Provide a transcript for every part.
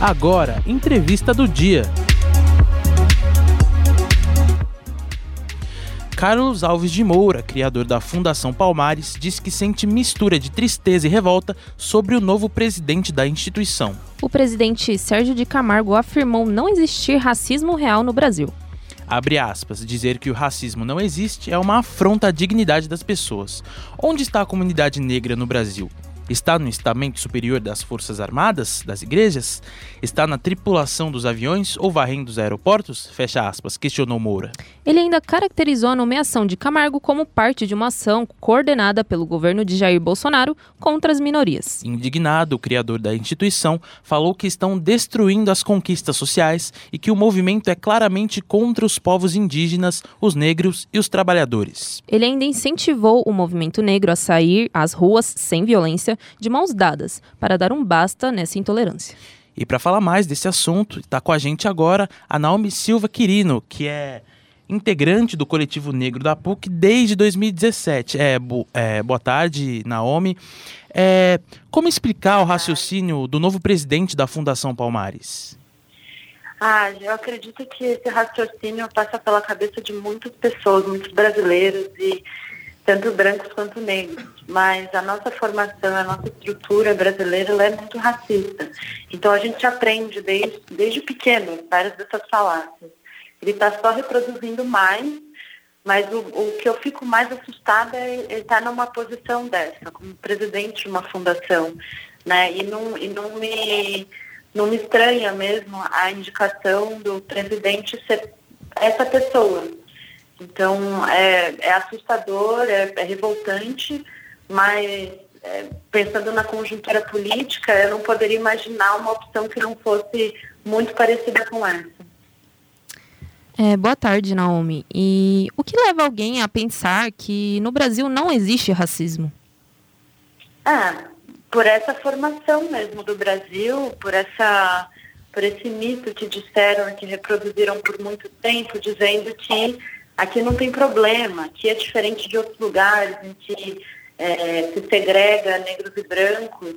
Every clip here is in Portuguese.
Agora, entrevista do dia. Carlos Alves de Moura, criador da Fundação Palmares, diz que sente mistura de tristeza e revolta sobre o novo presidente da instituição. O presidente Sérgio de Camargo afirmou não existir racismo real no Brasil. Abre aspas, dizer que o racismo não existe é uma afronta à dignidade das pessoas. Onde está a comunidade negra no Brasil? Está no estamento superior das Forças Armadas, das igrejas? Está na tripulação dos aviões ou varrendo os aeroportos? Fecha aspas, questionou Moura. Ele ainda caracterizou a nomeação de Camargo como parte de uma ação coordenada pelo governo de Jair Bolsonaro contra as minorias. Indignado, o criador da instituição falou que estão destruindo as conquistas sociais e que o movimento é claramente contra os povos indígenas, os negros e os trabalhadores. Ele ainda incentivou o movimento negro a sair às ruas sem violência de mãos dadas para dar um basta nessa intolerância. E para falar mais desse assunto, está com a gente agora a Naomi Silva Quirino, que é integrante do coletivo negro da PUC desde 2017. É, bo, é, boa tarde, Naomi. É, como explicar o raciocínio do novo presidente da Fundação Palmares? Ah, eu acredito que esse raciocínio passa pela cabeça de muitas pessoas, muitos brasileiros e tanto brancos quanto negros. Mas a nossa formação, a nossa estrutura brasileira, ela é muito racista. Então a gente aprende desde, desde pequeno várias dessas falácias. Ele está só reproduzindo mais, mas o, o, que eu fico mais assustada é ele estar tá numa posição dessa, como presidente de uma fundação. Né? E, não, e não, me, não me estranha mesmo a indicação do presidente ser essa pessoa então, é, é assustador, é, é, revoltante, mas é, pensando na conjuntura política, eu não poderia imaginar uma opção que não fosse muito parecida com essa. É, boa tarde, Naomi. E o que leva alguém a pensar que no Brasil não existe racismo? Ah, por essa formação mesmo do Brasil, por essa por esse mito que disseram, que reproduziram por muito tempo, dizendo que Aqui não tem problema, aqui é diferente de outros lugares em que é, se segrega negros e brancos,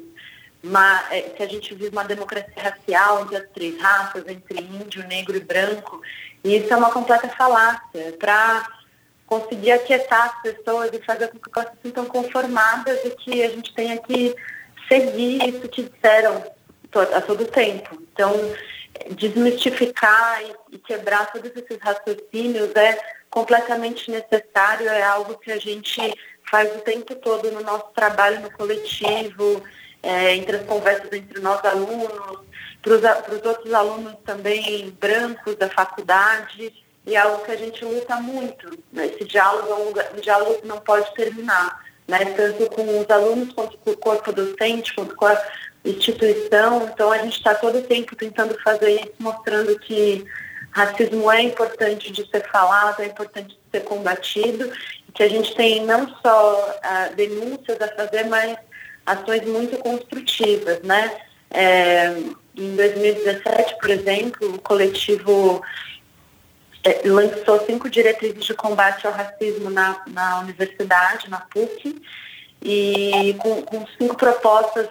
mas é, se a gente vive uma democracia racial entre as três raças, entre índio, negro e branco, e isso é uma completa falácia. Para conseguir aquietar as pessoas e fazer com que elas se sintam conformadas e que a gente tenha que seguir isso que disseram a todo tempo. Então, desmistificar e, quebrar todos esses raciocínios é completamente necessário, é algo que a gente faz o tempo todo no nosso trabalho no coletivo, é, entre as conversas entre nós alunos, para os outros alunos também brancos da faculdade, e é algo que a gente luta muito. Né? Esse diálogo é um, um diálogo que não pode terminar, né? tanto com os alunos quanto com o corpo docente, quanto com a instituição. Então a gente está todo tempo tentando fazer isso, mostrando que racismo é importante de ser falado, é importante de ser combatido, que a gente tem não só ah, denúncias a fazer, mas ações muito construtivas, né? É, em 2017, por exemplo, o coletivo é, lançou cinco diretrizes de combate ao racismo na, na universidade, na PUC, e com, com cinco propostas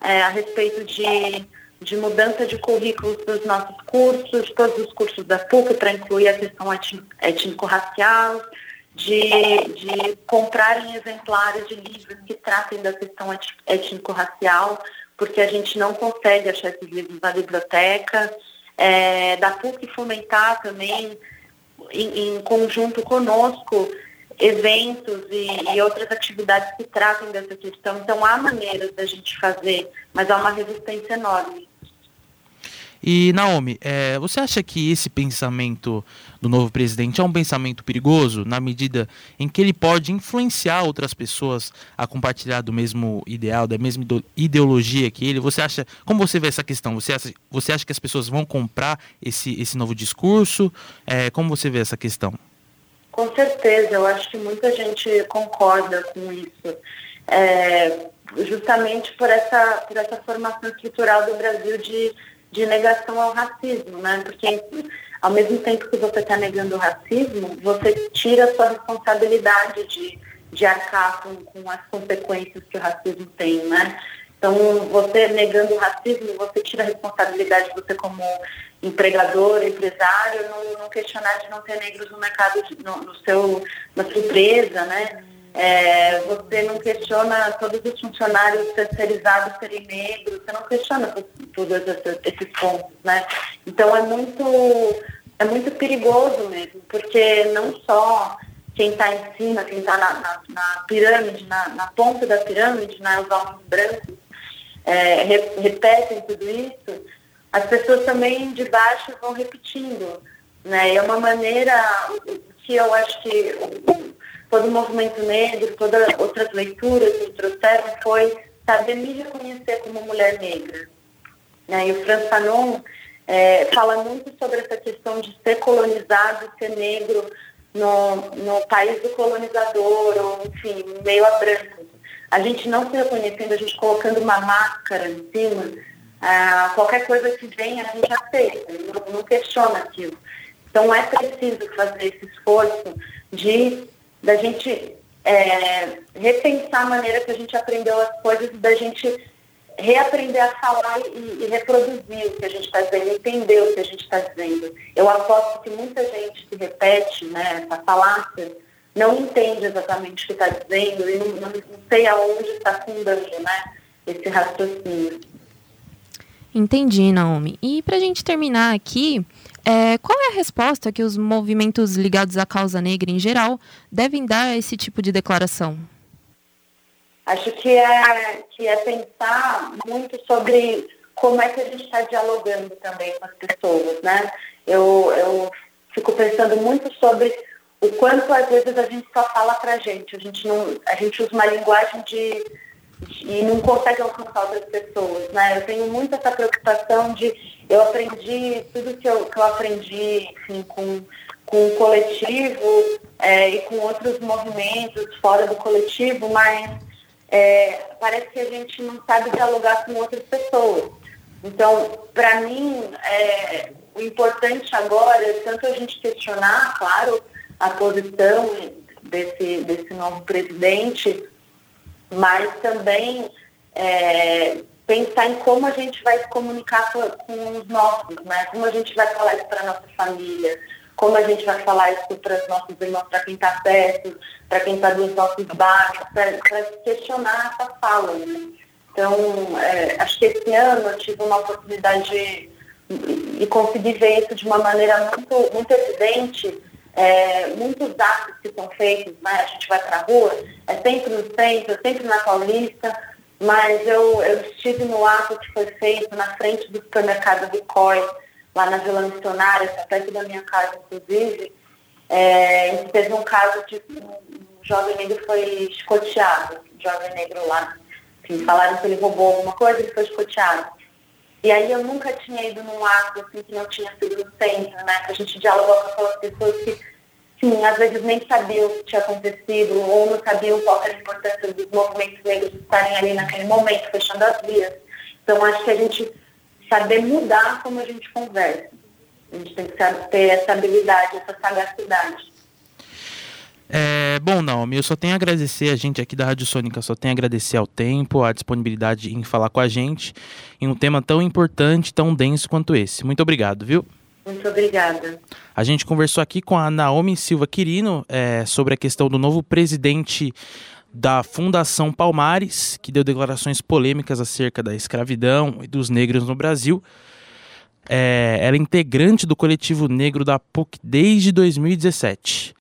é, a respeito de de mudança de currículos dos nossos cursos, todos os cursos da PUC, para incluir a questão étnico-racial, de, de comprarem exemplares de livros que tratem da questão étnico-racial, porque a gente não consegue achar esses livros na biblioteca. É, da PUC fomentar também, em, em conjunto conosco, eventos e, e, outras atividades que tratem dessa questão. Então, há maneiras da gente fazer, mas há uma resistência enorme. E, Naomi, é, você acha que esse pensamento do novo presidente é um pensamento perigoso, na medida em que ele pode influenciar outras pessoas a compartilhar do mesmo ideal, da mesma ideologia que ele? Você acha, como você vê essa questão? Você acha, você acha que as pessoas vão comprar esse, esse novo discurso? É, como você vê essa questão? Com certeza, eu acho que muita gente concorda com isso. É, justamente por essa, por essa formação estrutural do Brasil de, de negação ao racismo, né? Porque ao mesmo tempo que você está negando o racismo, você tira a sua responsabilidade de, de arcar com, com as consequências que o racismo tem, né? Então, você negando o racismo, você tira a responsabilidade, você como empregador, empresário, não, não questionar de não ter negros no mercado, de, no, no, seu, na sua empresa, né? É, você não questiona todos os funcionários terceirizados serem negros, você não questiona todos esses pontos, né? Então é muito, é muito perigoso mesmo, porque não só quem está em cima, quem está na, na, na, pirâmide, na, na, ponta da pirâmide, né, os homens brancos, é, repetem tudo isso, as pessoas também de baixo vão repetindo. Né? É uma maneira que eu acho que todo o movimento negro, todas outras leituras que trouxeram foi saber me reconhecer como mulher negra. Né? E o Franz Fanon é, fala muito sobre essa questão de ser colonizado, ser negro no, no país do colonizador, ou enfim, meio a branco. A gente não se reconhecendo, a gente colocando uma máscara em cima, ah, qualquer coisa que venha a gente aceita, não, não questiona aquilo. Então é preciso fazer esse esforço de da gente é, repensar a maneira que a gente aprendeu as coisas e da gente reaprender a falar e, e reproduzir o que a gente está dizendo, entender o que a gente está dizendo. Eu aposto que muita gente que repete né, essa falácia não entende exatamente o que está dizendo e não, não, não sei aonde está fundando né, esse raciocínio. Entendi, Naomi. E para a gente terminar aqui, é, qual é a resposta que os movimentos ligados à causa negra em geral devem dar a esse tipo de declaração? Acho que é, que é pensar muito sobre como é que a gente está dialogando também com as pessoas, né? Eu, eu fico pensando muito sobre o quanto às vezes a gente só fala para a gente, a gente não, a gente usa uma linguagem de e não consegue alcançar outras pessoas, né? Eu tenho muito essa preocupação de eu aprendi tudo que eu, que eu aprendi enfim, com, com o coletivo é, e com outros movimentos fora do coletivo, mas é, parece que a gente não sabe dialogar com outras pessoas. Então, para mim, é, o importante agora é tanto a gente questionar, claro, a posição desse, desse novo presidente, mas também é, pensar em como a gente vai se comunicar com, com, os nossos, né? Como a gente vai falar isso para nossa família, como a gente vai falar isso para os nossos irmãos, para quem está perto, para quem está dos nossos bairros, para questionar essa fala, né? Então, é, acho que esse ano eu tive uma oportunidade de, de ver isso de uma maneira muito, muito evidente é, muitos atos que são feitos, né? a gente vai para a rua, é sempre no centro, sempre na Paulista, mas eu, eu estive no ato que foi feito na frente do supermercado Vicói, lá na Vila Missionária, tá perto da minha casa, inclusive, é, teve um caso de um jovem negro foi escoteado, um jovem negro lá. Enfim, falaram que ele roubou alguma coisa, ele foi escoteado. E aí eu nunca tinha ido num ato assim que não tinha sido no centro, né? A gente dialogou com aquelas pessoas que, sim, às vezes nem sabiam o que tinha acontecido, ou não sabiam qual era a importância dos movimentos negros estarem ali naquele momento, fechando as vias. Então acho que a gente saber mudar como a gente conversa. A gente tem que ter essa habilidade, essa sagacidade. É, bom, Naomi, eu só tenho a agradecer, a gente aqui da Rádio Sônica só tem a agradecer ao tempo, a disponibilidade em falar com a gente em um tema tão importante, tão denso quanto esse. Muito obrigado, viu? Muito obrigada. A gente conversou aqui com a Naomi Silva Quirino é, sobre a questão do novo presidente da Fundação Palmares, que deu declarações polêmicas acerca da escravidão e dos negros no Brasil. É, ela é integrante do coletivo negro da PUC desde 2017.